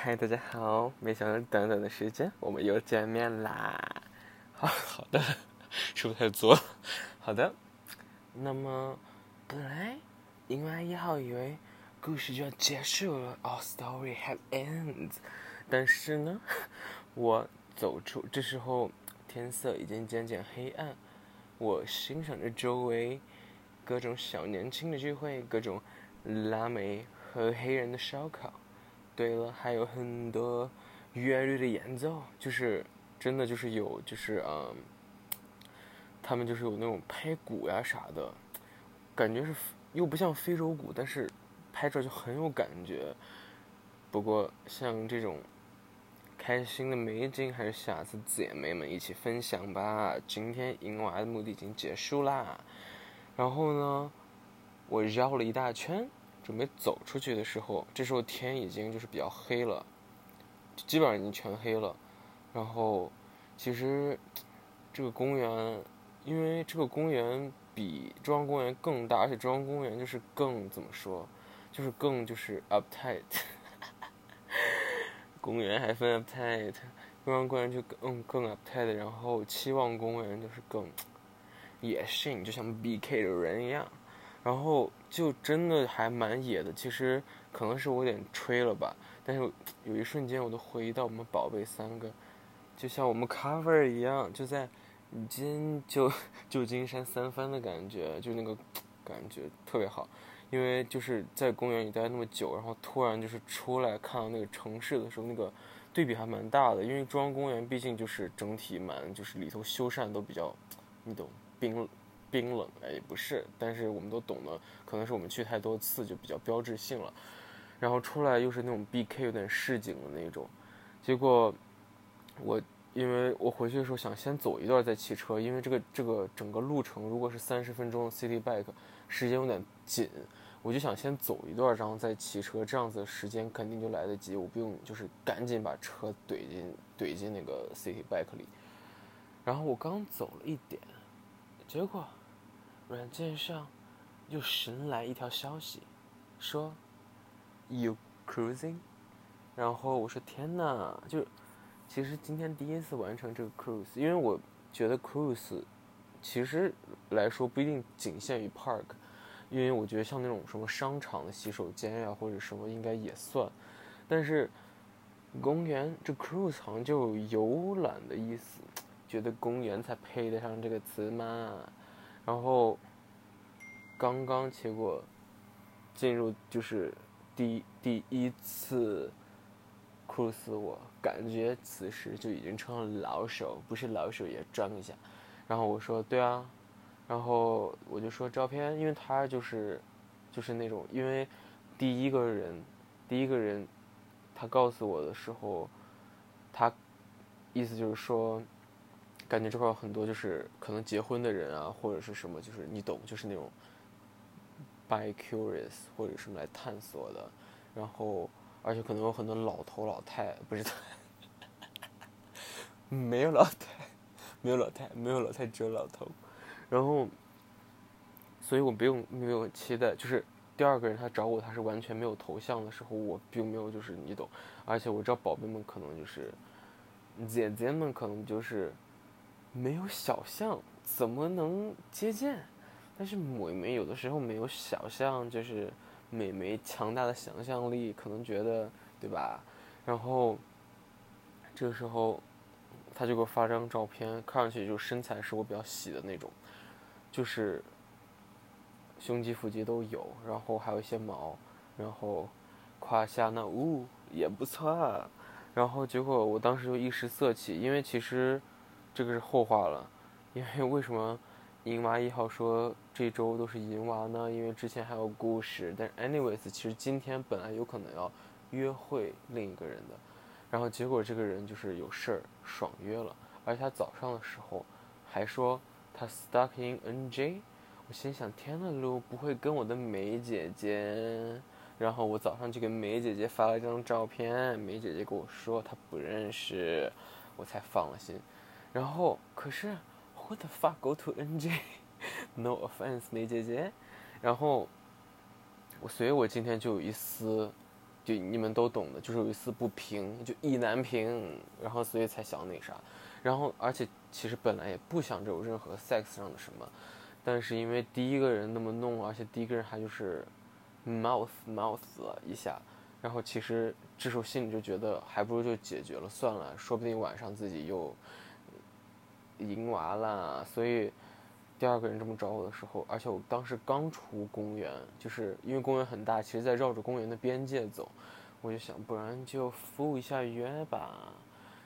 嗨，大家好！没想到短短的时间，我们又见面啦。好好的，是不是太作？好的。那么，本来因为一号以为故事就要结束了，our story have ends。但是呢，我走出，这时候天色已经渐渐黑暗，我欣赏着周围各种小年轻的聚会，各种拉美和黑人的烧烤。对了，还有很多乐队的演奏，就是真的就是有就是嗯，他们就是有那种拍鼓呀啥的，感觉是又不像非洲鼓，但是拍着就很有感觉。不过像这种开心的美景，还是下次姐妹们一起分享吧。今天银娃的目的已经结束啦，然后呢，我绕了一大圈。准备走出去的时候，这时候天已经就是比较黑了，基本上已经全黑了。然后，其实这个公园，因为这个公园比中央公园更大，而且中央公园就是更怎么说，就是更就是 uptight。公园还分 uptight，中央公园就更更 uptight。然后期望公园就是更野性，就像 BK 的人一样。然后就真的还蛮野的，其实可能是我有点吹了吧，但是有一瞬间我都回忆到我们宝贝三个，就像我们 cover 一样，就在金就旧金山三番的感觉，就那个感觉特别好，因为就是在公园里待那么久，然后突然就是出来看到那个城市的时候，那个对比还蛮大的，因为中央公园毕竟就是整体蛮就是里头修缮都比较，你懂冰冷。冰冷哎也不是，但是我们都懂得，可能是我们去太多次就比较标志性了。然后出来又是那种 BK 有点市井的那种，结果我因为我回去的时候想先走一段再骑车，因为这个这个整个路程如果是三十分钟 City Bike，时间有点紧，我就想先走一段，然后再骑车，这样子时间肯定就来得及，我不用就是赶紧把车怼进怼进那个 City Bike 里。然后我刚走了一点，结果。软件上又神来一条消息，说 “You cruising”，然后我说天呐，就其实今天第一次完成这个 cruise，因为我觉得 cruise 其实来说不一定仅限于 park，因为我觉得像那种什么商场的洗手间呀或者什么应该也算，但是公园这 cruise 好像就有游览的意思，觉得公园才配得上这个词嘛。然后，刚刚结果进入就是第第一次 cruise，我感觉此时就已经成了老手，不是老手也装一下。然后我说对啊，然后我就说照片，因为他就是就是那种，因为第一个人第一个人他告诉我的时候，他意思就是说。感觉这块有很多就是可能结婚的人啊，或者是什么，就是你懂，就是那种 by curious 或者什么来探索的，然后而且可能有很多老头老太，不是，没有老太，没有老太，没有老太，只有老头，然后，所以我不用没有期待，就是第二个人他找我，他是完全没有头像的时候，我并没有就是你懂，而且我知道宝贝们可能就是姐姐们可能就是。没有小象怎么能接见？但是美眉有的时候没有小象，就是美眉强大的想象力，可能觉得对吧？然后这个时候他就给我发张照片，看上去就身材是我比较喜的那种，就是胸肌腹肌都有，然后还有一些毛，然后胯下那呜也不错，啊。然后结果我当时就一时色起，因为其实。这个是后话了，因为为什么银娃一号说这周都是银娃呢？因为之前还有故事。但 anyways，其实今天本来有可能要约会另一个人的，然后结果这个人就是有事儿爽约了，而且他早上的时候还说他 stuck in NJ。我心想天呐，路不会跟我的梅姐姐？然后我早上就给梅姐姐发了一张照片，梅姐姐跟我说她不认识，我才放了心。然后，可是，what the fuck go to NJ？No offense，梅姐姐。然后，我所以，我今天就有一丝，就你们都懂的，就是有一丝不平，就意难平，然后所以才想那啥，然后而且其实本来也不想着有任何 sex 上的什么，但是因为第一个人那么弄，而且第一个人还就是 mouth mouth 了一下，然后其实这时候心里就觉得还不如就解决了算了，说不定晚上自己又赢娃了，所以。第二个人这么找我的时候，而且我当时刚出公园，就是因为公园很大，其实在绕着公园的边界走，我就想，不然就赴一下约吧。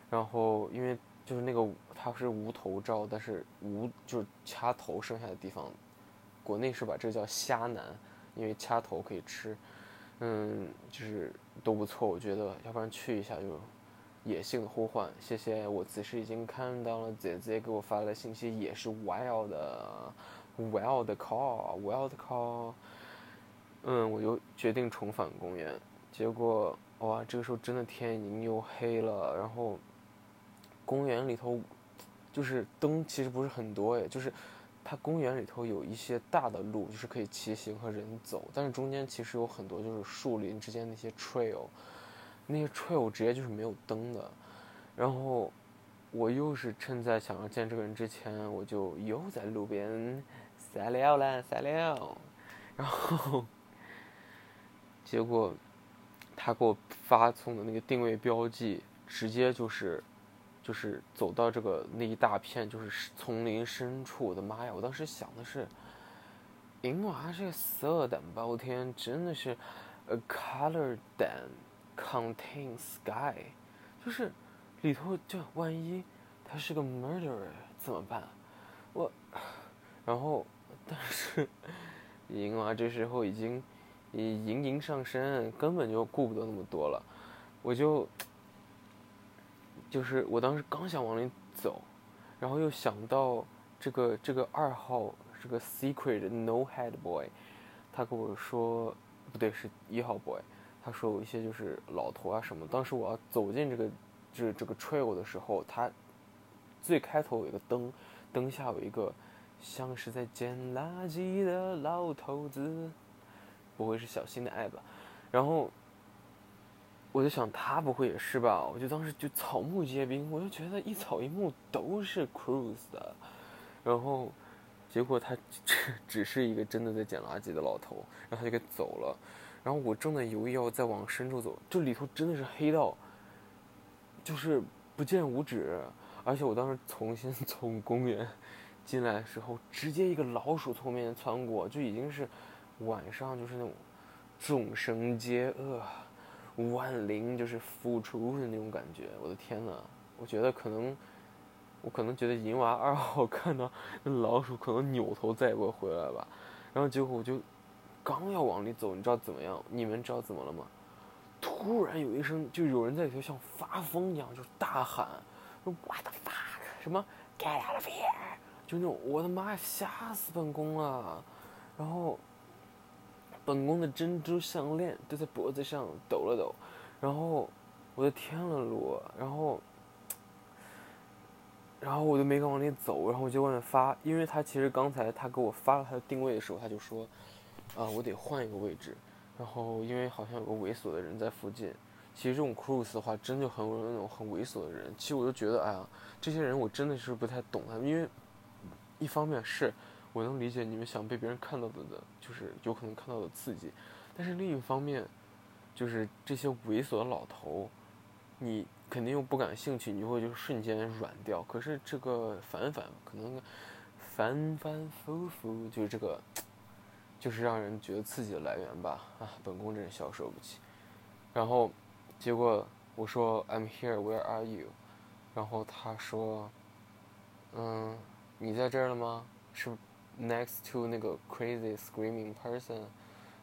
然后因为就是那个它是无头照，但是无就是掐头剩下的地方，国内是把这叫虾男，因为掐头可以吃，嗯，就是都不错，我觉得，要不然去一下就。野性的呼唤，谢谢。我此时已经看到了姐姐给我发的信息，也是 wild，wild call，wild call。嗯，我就决定重返公园。结果，哇，这个时候真的天已经又黑了。然后，公园里头就是灯其实不是很多诶，就是它公园里头有一些大的路，就是可以骑行和人走，但是中间其实有很多就是树林之间那些 trail。那些 trail 直接就是没有灯的，然后我又是趁在想要见这个人之前，我就又在路边撒尿了撒尿，然后结果他给我发送的那个定位标记，直接就是就是走到这个那一大片就是丛林深处，我的妈呀！我当时想的是，银娃这个色胆包天，真的是 a color 胆。Contain sky，就是里头就万一他是个 murderer 怎么办？我，然后但是银娃这时候已经已盈盈上身，根本就顾不得那么多了。我就就是我当时刚想往里走，然后又想到这个这个二号这个 secret no head boy，他跟我说不对是一号 boy。他说有一些就是老头啊什么。当时我要走进这个，这这个 trail 的时候，他最开头有一个灯，灯下有一个像是在捡垃圾的老头子，不会是小新的爱吧？然后我就想他不会也是吧？我就当时就草木皆兵，我就觉得一草一木都是 Cruise 的。然后结果他只只是一个真的在捡垃圾的老头，然后他就给走了。然后我正在犹豫要再往深处走，这里头真的是黑到，就是不见五指。而且我当时重新 从公园进来的时候，直接一个老鼠从面前窜过，就已经是晚上，就是那种众生皆恶，万灵就是复出的那种感觉。我的天呐，我觉得可能，我可能觉得银娃二号 看到那老鼠可能扭头再也不会回来吧。然后结果我就。刚要往里走，你知道怎么样？你们知道怎么了吗？突然有一声，就有人在里头像发疯一样，就大喊，说 “What the fuck”，什么 “Get out of here”，就那种我的妈呀，吓死本宫了！然后，本宫的珍珠项链都在脖子上抖了抖，然后我的天了噜，然后，然后我就没敢往里走，然后我就外面发，因为他其实刚才他给我发了他的定位的时候，他就说。啊，我得换一个位置，然后因为好像有个猥琐的人在附近。其实这种 cruise 的话，真就很有那种很猥琐的人。其实我就觉得，哎呀，这些人我真的是不太懂他们，因为一方面是我能理解你们想被别人看到的的，就是有可能看到的刺激，但是另一方面，就是这些猥琐的老头，你肯定又不感兴趣，你会就瞬间软掉。可是这个反反可能反反复复，就是这个。就是让人觉得刺激的来源吧，啊，本宫真是消受不起。然后，结果我说 I'm here, where are you？然后他说，嗯，你在这儿了吗？是 next to 那个 crazy screaming person？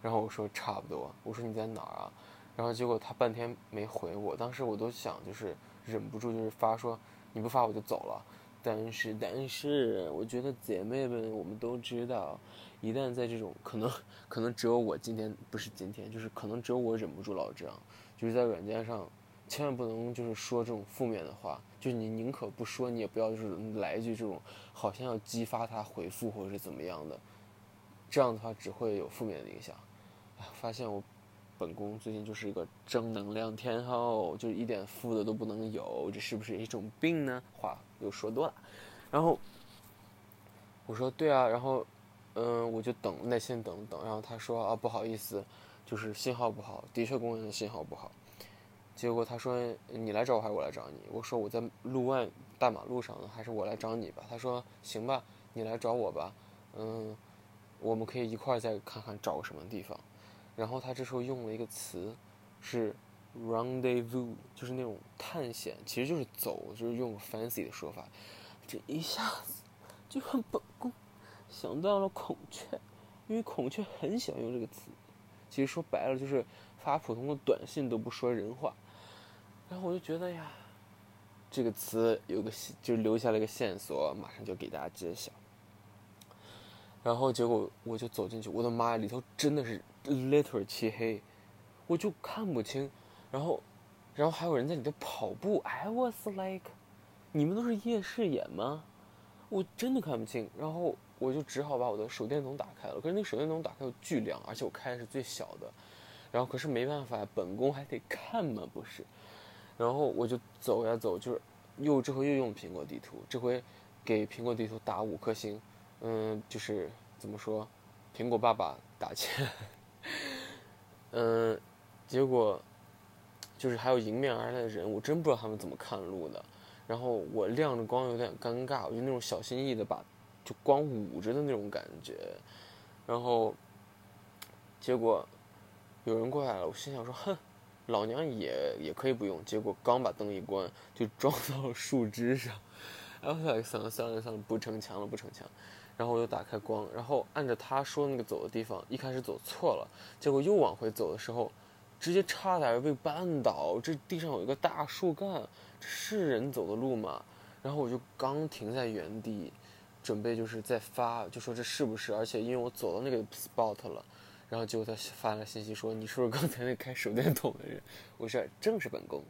然后我说差不多。我说你在哪儿啊？然后结果他半天没回我。当时我都想就是忍不住就是发说你不发我就走了。但是但是我觉得姐妹们我们都知道。一旦在这种可能，可能只有我今天不是今天，就是可能只有我忍不住老这样，就是在软件上，千万不能就是说这种负面的话，就是你宁可不说，你也不要就是来一句这种好像要激发他回复或者是怎么样的，这样的话只会有负面的影响。发现我本宫最近就是一个正能量天后，就是一点负的都不能有，这是不是一种病呢？话又说多了，然后我说对啊，然后嗯，我就等耐心等等，然后他说啊，不好意思，就是信号不好，的确公园信号不好。结果他说你来找我还是我来找你？我说我在路外大马路上呢，还是我来找你吧。他说行吧，你来找我吧，嗯，我们可以一块儿再看看找个什么地方。然后他这时候用了一个词，是 rendezvous，就是那种探险，其实就是走，就是用 fancy 的说法。这一下子就让本宫想到了孔雀，因为孔雀很喜欢用这个词。其实说白了就是发普通的短信都不说人话。然后我就觉得呀，这个词有个就留下了一个线索，马上就给大家揭晓。然后结果我就走进去，我的妈呀，里头真的是 little 漆黑，我就看不清。然后，然后还有人在里头跑步。I was like，你们都是夜视眼吗？我真的看不清。然后我就只好把我的手电筒打开了。可是那个手电筒打开又巨亮，而且我开的是最小的。然后可是没办法，本宫还得看嘛，不是？然后我就走呀走，就是又这回又用苹果地图，这回给苹果地图打五颗星，嗯，就是怎么说，苹果爸爸打钱，嗯，结果就是还有迎面而来的人，我真不知道他们怎么看路的。然后我亮着光有点尴尬，我就那种小心翼翼的把就光捂着的那种感觉。然后结果有人过来了，我心想说，哼。老娘也也可以不用，结果刚把灯一关，就撞到了树枝上，然后算了算了算了，不逞强了不逞强，然后我又打开光，然后按着他说那个走的地方，一开始走错了，结果又往回走的时候，直接差点被绊倒，这地上有一个大树干，这是人走的路吗？然后我就刚停在原地，准备就是在发，就说这是不是？而且因为我走到那个 spot 了。然后结果他发了信息说：“你是不是刚才那开手电筒的人？”我说：“正是本宫。”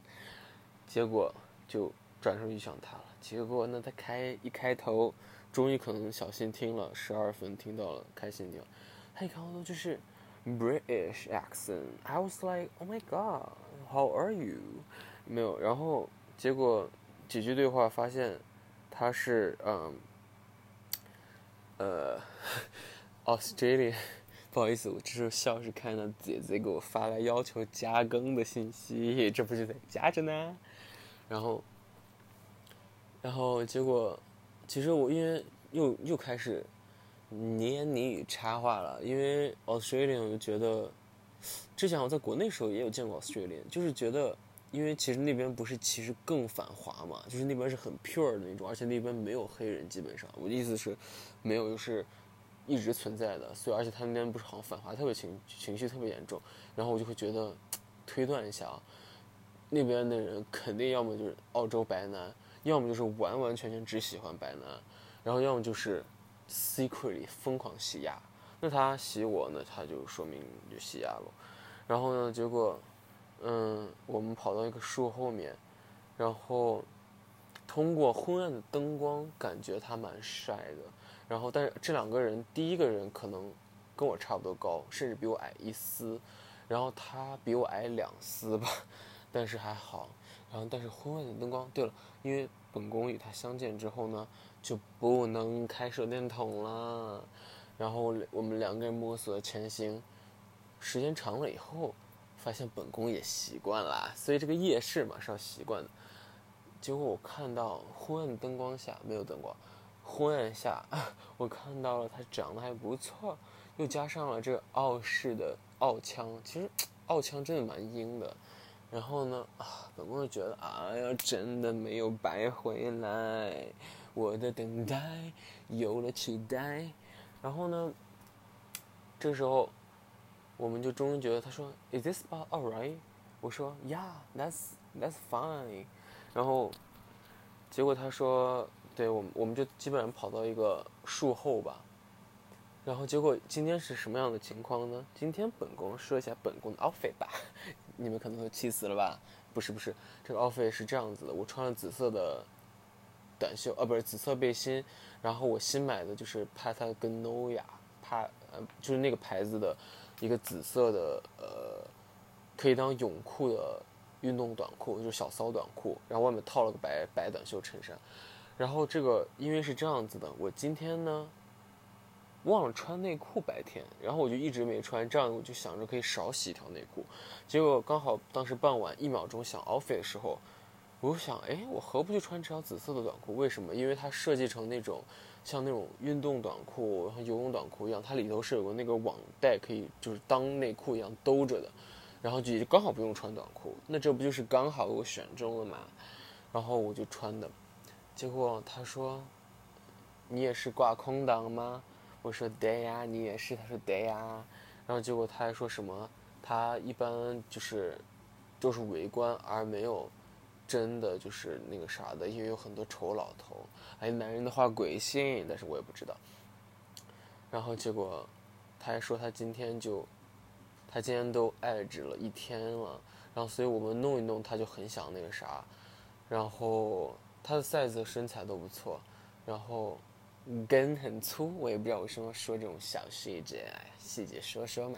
结果就转身遇上他了。结果呢，他开一开头，终于可能小心听了十二分，听到了开心地方。他一开头就是 British accent。I was like, "Oh my God, how are you?" 没有。然后结果几句对话发现他是嗯呃 Australian。不好意思，我这时候笑是看到姐姐给我发来要求加更的信息，这不就在加着呢？然后，然后结果，其实我因为又又开始你言你语插话了，因为 Australia 我就觉得，之前我在国内时候也有见过 Australian，就是觉得，因为其实那边不是其实更繁华嘛，就是那边是很 pure 的那种，而且那边没有黑人，基本上我的意思是，没有就是。一直存在的，所以而且他那边不是好像反华特别情情绪特别严重，然后我就会觉得，推断一下啊，那边的人肯定要么就是澳洲白男，要么就是完完全全只喜欢白男，然后要么就是 secretly 疯狂吸亚，那他吸我呢，他就说明就吸亚了，然后呢，结果，嗯，我们跑到一个树后面，然后通过昏暗的灯光，感觉他蛮帅的。然后，但是这两个人，第一个人可能跟我差不多高，甚至比我矮一丝，然后他比我矮两丝吧，但是还好。然后，但是昏暗的灯光，对了，因为本宫与他相见之后呢，就不能开手电筒了。然后我们两个人摸索前行，时间长了以后，发现本宫也习惯了，所以这个夜视嘛是要习惯的。结果我看到昏暗的灯光下没有灯光。昏暗下，我看到了他长得还不错，又加上了这傲视的傲腔，其实傲腔真的蛮阴的。然后呢，本宫就觉得，哎呀，真的没有白回来，我的等待有了期待。然后呢，这时候我们就终于觉得，他说，Is this spot alright？我说，Yeah，that's that's fine。然后结果他说。对我们，我们就基本上跑到一个树后吧，然后结果今天是什么样的情况呢？今天本宫说一下本宫的 outfit 吧，你们可能会气死了吧？不是不是，这个 outfit 是这样子的，我穿了紫色的短袖，啊不是紫色背心，然后我新买的就是 Patagonia，帕呃就是那个牌子的一个紫色的呃可以当泳裤的运动短裤，就是小骚短裤，然后外面套了个白白短袖衬衫。然后这个因为是这样子的，我今天呢忘了穿内裤白天，然后我就一直没穿，这样我就想着可以少洗一条内裤。结果刚好当时傍晚一秒钟想 offer 的时候，我就想，哎，我何不就穿这条紫色的短裤？为什么？因为它设计成那种像那种运动短裤、游泳短裤一样，它里头是有个那个网带，可以就是当内裤一样兜着的，然后就刚好不用穿短裤，那这不就是刚好我选中了嘛？然后我就穿的。结果他说：“你也是挂空档吗？”我说：“对呀。”你也是？他说：“对呀。”然后结果他还说什么？他一般就是都是围观，而没有真的就是那个啥的，因为有很多丑老头。哎，男人的话鬼信，但是我也不知道。然后结果他还说他今天就他今天都爱着了一天了，然后所以我们弄一弄，他就很想那个啥，然后。他的 size 身材都不错，然后根很粗，我也不知道为什么说这种小细节，细节说说嘛。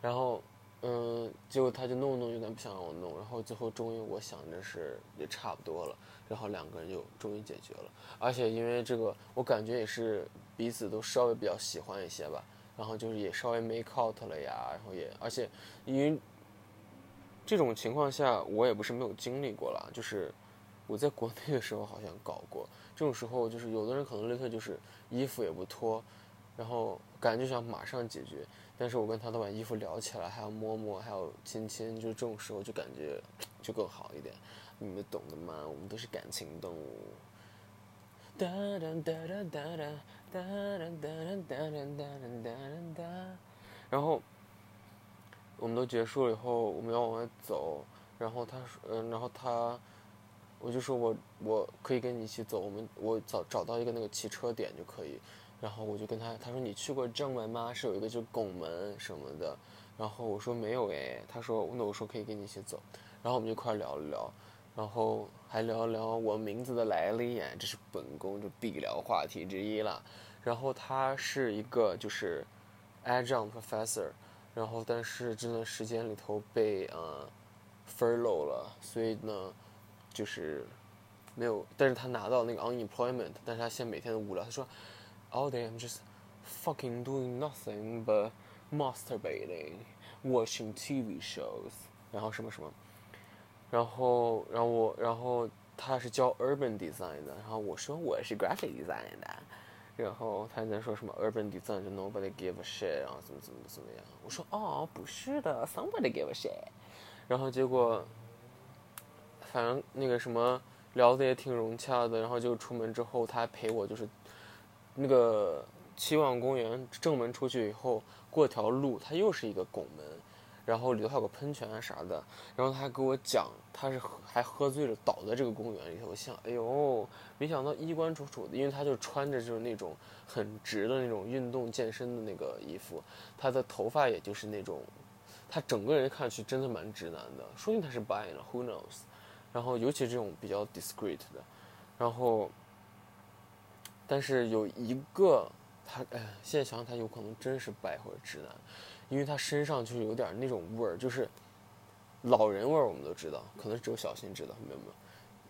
然后，嗯，结果他就弄弄，有点不想让我弄。然后最后终于我想着是也差不多了，然后两个人就终于解决了。而且因为这个，我感觉也是彼此都稍微比较喜欢一些吧。然后就是也稍微 make out 了呀，然后也而且因为这种情况下，我也不是没有经历过了，就是。我在国内的时候好像搞过，这种时候就是有的人可能立刻就是衣服也不脱，然后感觉就想马上解决，但是我跟他都把衣服撩起来，还要摸摸，还要亲亲，就这种时候就感觉就更好一点，你们懂的嘛，我们都是感情动物。哒哒哒哒哒哒哒哒哒哒哒哒哒哒然后我们都结束了以后，我们要往外走，然后他说，嗯，然后他。我就说，我我可以跟你一起走，我们我找找到一个那个骑车点就可以，然后我就跟他他说你去过正门吗？是有一个就拱门什么的，然后我说没有哎，他说那我说可以跟你一起走，然后我们就一块聊了聊，然后还聊聊我名字的来历，这是本宫就必聊话题之一了。然后他是一个就是 adjunct professor，然后但是这段时间里头被呃 furlough 了，所以呢。就是没有，但是他拿到那个 unemployment，但是他现在每天都无聊。他说，all day I'm just fucking doing nothing but masturbating, watching TV shows，然后什么什么，然后然后我然后他是教 urban design 的，然后我说我是 graphic design 的，然后他在说什么 urban design 就 nobody give a shit，然后怎么怎么怎么样。我说哦不是的，somebody give a shit，然后结果。反正那个什么聊的也挺融洽的，然后就出门之后，他还陪我，就是那个期望公园正门出去以后过条路，它又是一个拱门，然后里头还有个喷泉啊啥的，然后他还给我讲，他是还喝醉了倒在这个公园里头。我想，哎呦，没想到衣冠楚楚的，因为他就穿着就是那种很直的那种运动健身的那个衣服，他的头发也就是那种，他整个人看上去真的蛮直男的，说不定他是 bi 了，Who knows？然后，尤其这种比较 discreet 的，然后，但是有一个他，哎，现在想想他有可能真是白或者直男，因为他身上就是有点那种味儿，就是老人味儿。我们都知道，可能只有小新知道，没有没有，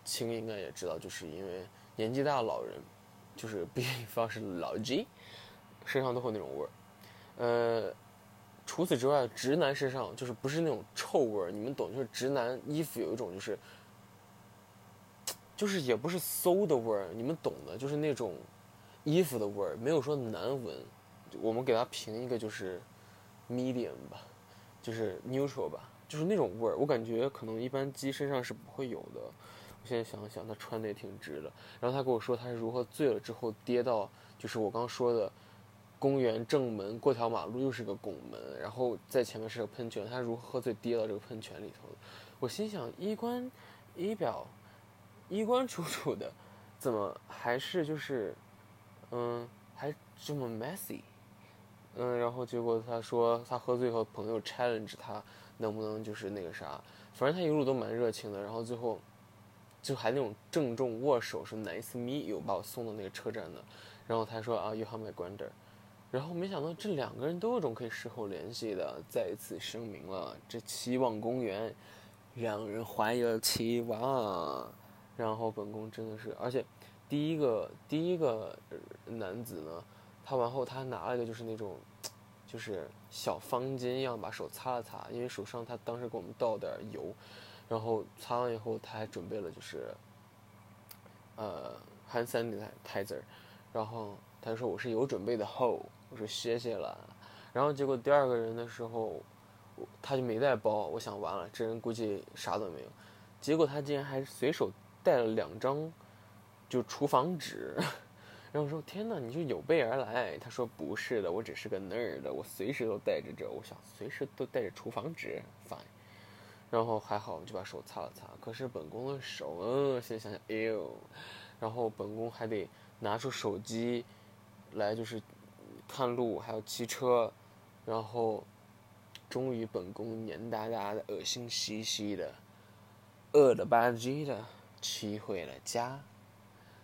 青应该也知道，就是因为年纪大的老人，就是 比方是老 G，身上都会那种味儿。呃，除此之外，直男身上就是不是那种臭味儿，你们懂，就是直男衣服有一种就是。就是也不是馊的味儿，你们懂的，就是那种衣服的味儿，没有说难闻。我们给它评一个就是 medium 吧，就是 neutral 吧，就是那种味儿。我感觉可能一般鸡身上是不会有的。我现在想想，他穿的也挺直的。然后他跟我说他是如何醉了之后跌到，就是我刚说的公园正门过条马路又是个拱门，然后在前面是个喷泉，他如何喝醉跌到这个喷泉里头？我心想衣冠仪表。衣冠楚楚的，怎么还是就是，嗯，还这么 messy，嗯，然后结果他说他喝醉后，朋友 challenge 他能不能就是那个啥，反正他一路都蛮热情的，然后最后就还那种郑重握手说 nice meet you，把我送到那个车站的，然后他说啊 you have my grander 然后没想到这两个人都有种可以事后联系的，再一次声明了这期望公园让人怀有期望。然后本宫真的是，而且第一个第一个男子呢，他完后他拿了一个就是那种就是小方巾一样，把手擦了擦，因为手上他当时给我们倒点油，然后擦完以后他还准备了就是呃 hand sanitizer，然后他说我是有准备的后，我说谢谢了，然后结果第二个人的时候，他就没带包，我想完了，这人估计啥都没有，结果他竟然还随手。带了两张，就厨房纸，然后说：“天哪，你就有备而来。”他说：“不是的，我只是个 nerd，我随时都带着这。我想随时都带着厨房纸，fine。”然后还好，就把手擦了擦。可是本宫的手，嗯，现在想想，哎呦，然后本宫还得拿出手机来，就是看路，还有骑车，然后终于本宫黏哒哒的、恶心兮兮的、饿了吧唧的。骑回了家，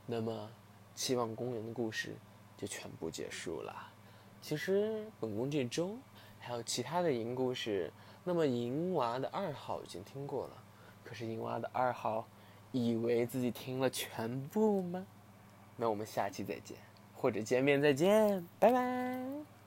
那么期望公园的故事就全部结束了。其实本宫这周还有其他的银故事。那么银娃的二号已经听过了，可是银娃的二号以为自己听了全部吗？那我们下期再见，或者见面再见，拜拜。